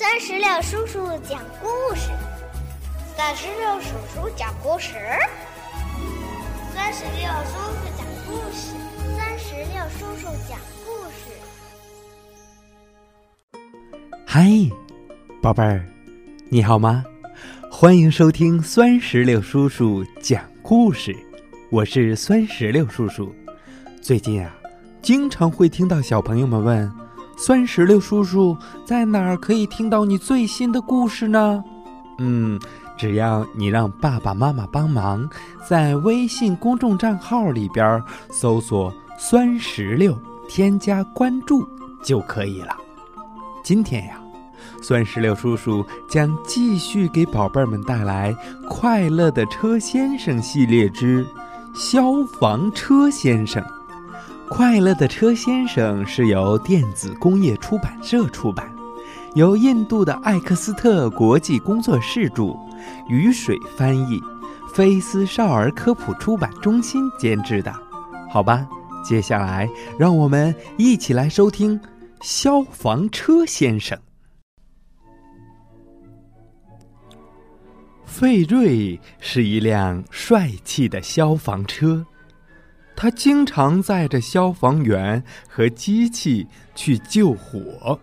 三十六叔叔讲故事，三十六叔叔讲故事，三十六叔叔讲故事，三十六叔叔讲故事。嗨，宝贝儿，你好吗？欢迎收听酸石榴叔叔讲故事，我是酸石榴叔叔。最近啊，经常会听到小朋友们问。酸石榴叔叔在哪儿可以听到你最新的故事呢？嗯，只要你让爸爸妈妈帮忙，在微信公众账号里边搜索“酸石榴”，添加关注就可以了。今天呀，酸石榴叔叔将继续给宝贝们带来《快乐的车先生》系列之《消防车先生》。快乐的车先生是由电子工业出版社出版，由印度的艾克斯特国际工作室著，雨水翻译，菲斯少儿科普出版中心监制的。好吧，接下来让我们一起来收听《消防车先生》。费瑞是一辆帅气的消防车。他经常载着消防员和机器去救火，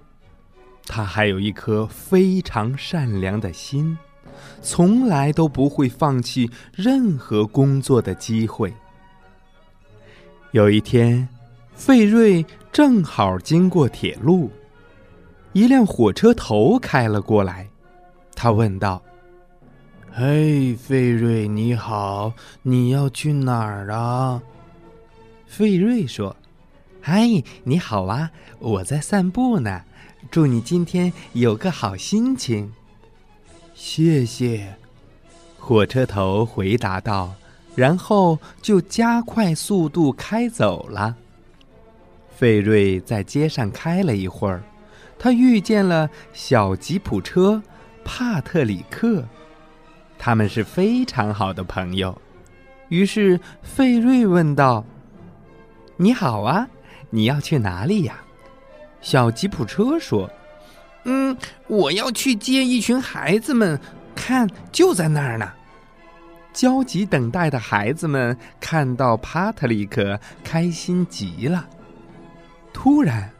他还有一颗非常善良的心，从来都不会放弃任何工作的机会。有一天，费瑞正好经过铁路，一辆火车头开了过来，他问道：“嘿，费瑞，你好，你要去哪儿啊？”费瑞说：“嗨，你好啊，我在散步呢。祝你今天有个好心情。”谢谢，火车头回答道，然后就加快速度开走了。费瑞在街上开了一会儿，他遇见了小吉普车帕特里克，他们是非常好的朋友。于是费瑞问道。你好啊，你要去哪里呀？小吉普车说：“嗯，我要去接一群孩子们，看就在那儿呢。”焦急等待的孩子们看到帕特里克，开心极了。突然，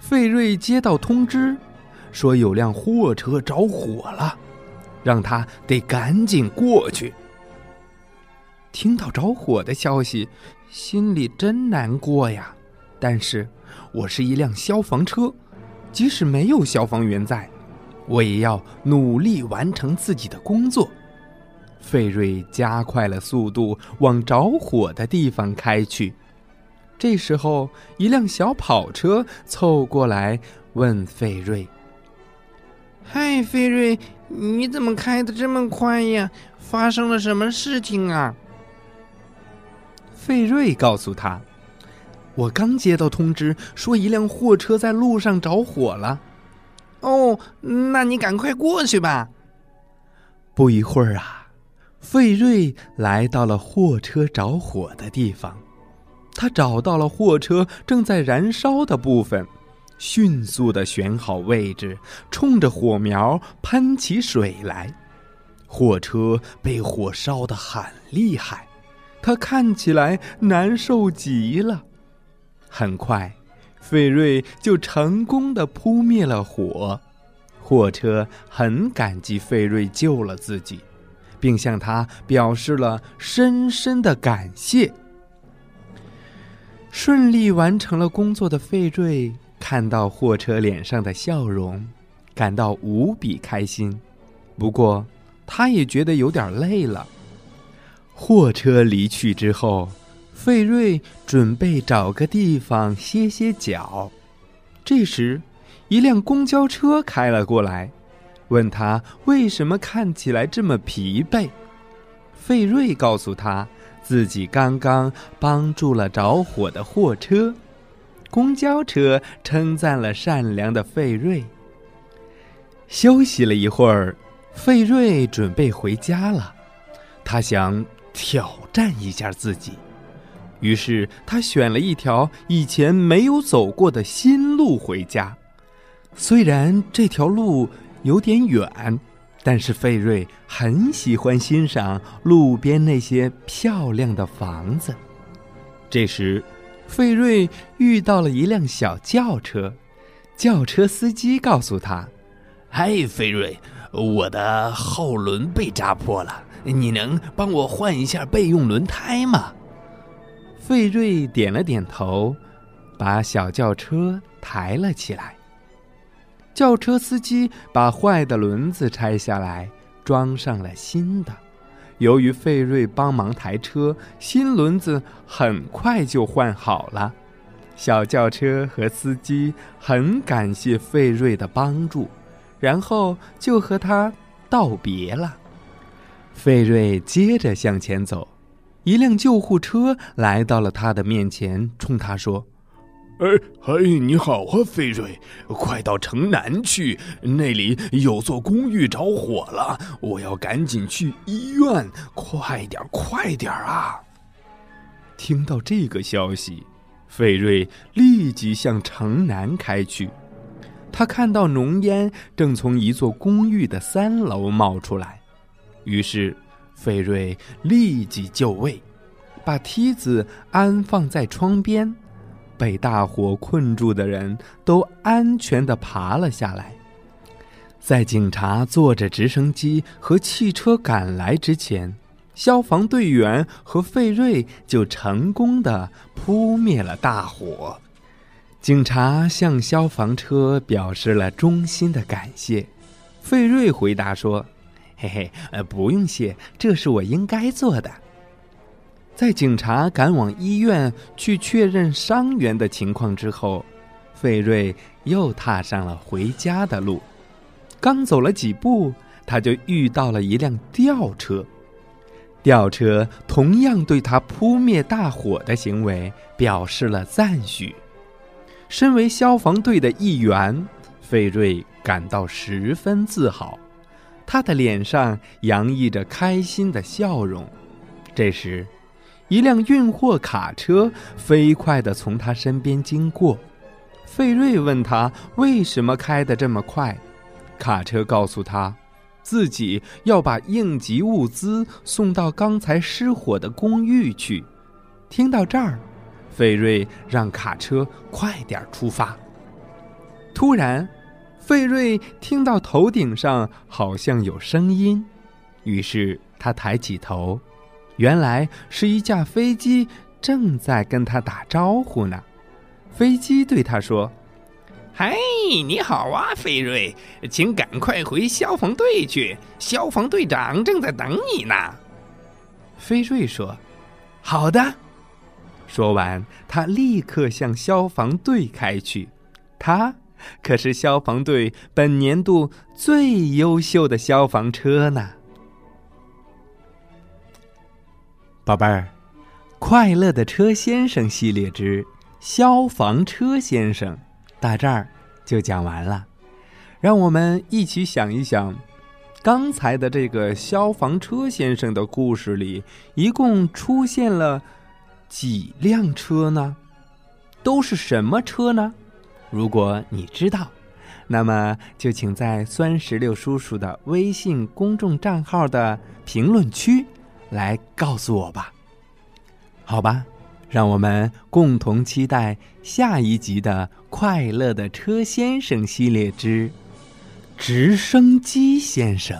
费瑞接到通知，说有辆货车着火了，让他得赶紧过去。听到着火的消息。心里真难过呀，但是我是一辆消防车，即使没有消防员在，我也要努力完成自己的工作。费瑞加快了速度，往着火的地方开去。这时候，一辆小跑车凑过来问费瑞：“嗨，费瑞，你怎么开的这么快呀？发生了什么事情啊？”费瑞告诉他：“我刚接到通知，说一辆货车在路上着火了。”哦，那你赶快过去吧。不一会儿啊，费瑞来到了货车着火的地方，他找到了货车正在燃烧的部分，迅速的选好位置，冲着火苗喷起水来。货车被火烧得很厉害。他看起来难受极了。很快，费瑞就成功的扑灭了火。货车很感激费瑞救了自己，并向他表示了深深的感谢。顺利完成了工作的费瑞看到货车脸上的笑容，感到无比开心。不过，他也觉得有点累了。货车离去之后，费瑞准备找个地方歇歇脚。这时，一辆公交车开了过来，问他为什么看起来这么疲惫。费瑞告诉他，自己刚刚帮助了着火的货车。公交车称赞了善良的费瑞。休息了一会儿，费瑞准备回家了。他想。挑战一下自己，于是他选了一条以前没有走过的新路回家。虽然这条路有点远，但是费瑞很喜欢欣赏路边那些漂亮的房子。这时，费瑞遇到了一辆小轿车，轿车司机告诉他：“嗨，费瑞，我的后轮被扎破了，你能帮我换一下备用轮胎吗？”费瑞点了点头，把小轿车抬了起来。轿车司机把坏的轮子拆下来，装上了新的。由于费瑞帮忙抬车，新轮子很快就换好了。小轿车和司机很感谢费瑞的帮助，然后就和他道别了。费瑞接着向前走，一辆救护车来到了他的面前，冲他说。哎嘿，你好啊，费瑞！快到城南去，那里有座公寓着火了，我要赶紧去医院，快点，快点啊！听到这个消息，费瑞立即向城南开去。他看到浓烟正从一座公寓的三楼冒出来，于是费瑞立即就位，把梯子安放在窗边。被大火困住的人都安全的爬了下来。在警察坐着直升机和汽车赶来之前，消防队员和费瑞就成功的扑灭了大火。警察向消防车表示了衷心的感谢。费瑞回答说：“嘿嘿，呃，不用谢，这是我应该做的。”在警察赶往医院去确认伤员的情况之后，费瑞又踏上了回家的路。刚走了几步，他就遇到了一辆吊车。吊车同样对他扑灭大火的行为表示了赞许。身为消防队的一员，费瑞感到十分自豪，他的脸上洋溢着开心的笑容。这时，一辆运货卡车飞快地从他身边经过，费瑞问他为什么开得这么快。卡车告诉他，自己要把应急物资送到刚才失火的公寓去。听到这儿，费瑞让卡车快点出发。突然，费瑞听到头顶上好像有声音，于是他抬起头。原来是一架飞机正在跟他打招呼呢。飞机对他说：“嗨，你好啊，费瑞，请赶快回消防队去，消防队长正在等你呢。”费瑞说：“好的。”说完，他立刻向消防队开去。他可是消防队本年度最优秀的消防车呢。宝贝儿，快乐的车先生系列之消防车先生到这儿就讲完了。让我们一起想一想，刚才的这个消防车先生的故事里，一共出现了几辆车呢？都是什么车呢？如果你知道，那么就请在酸石榴叔叔的微信公众账号的评论区。来告诉我吧，好吧，让我们共同期待下一集的《快乐的车先生》系列之《直升机先生》。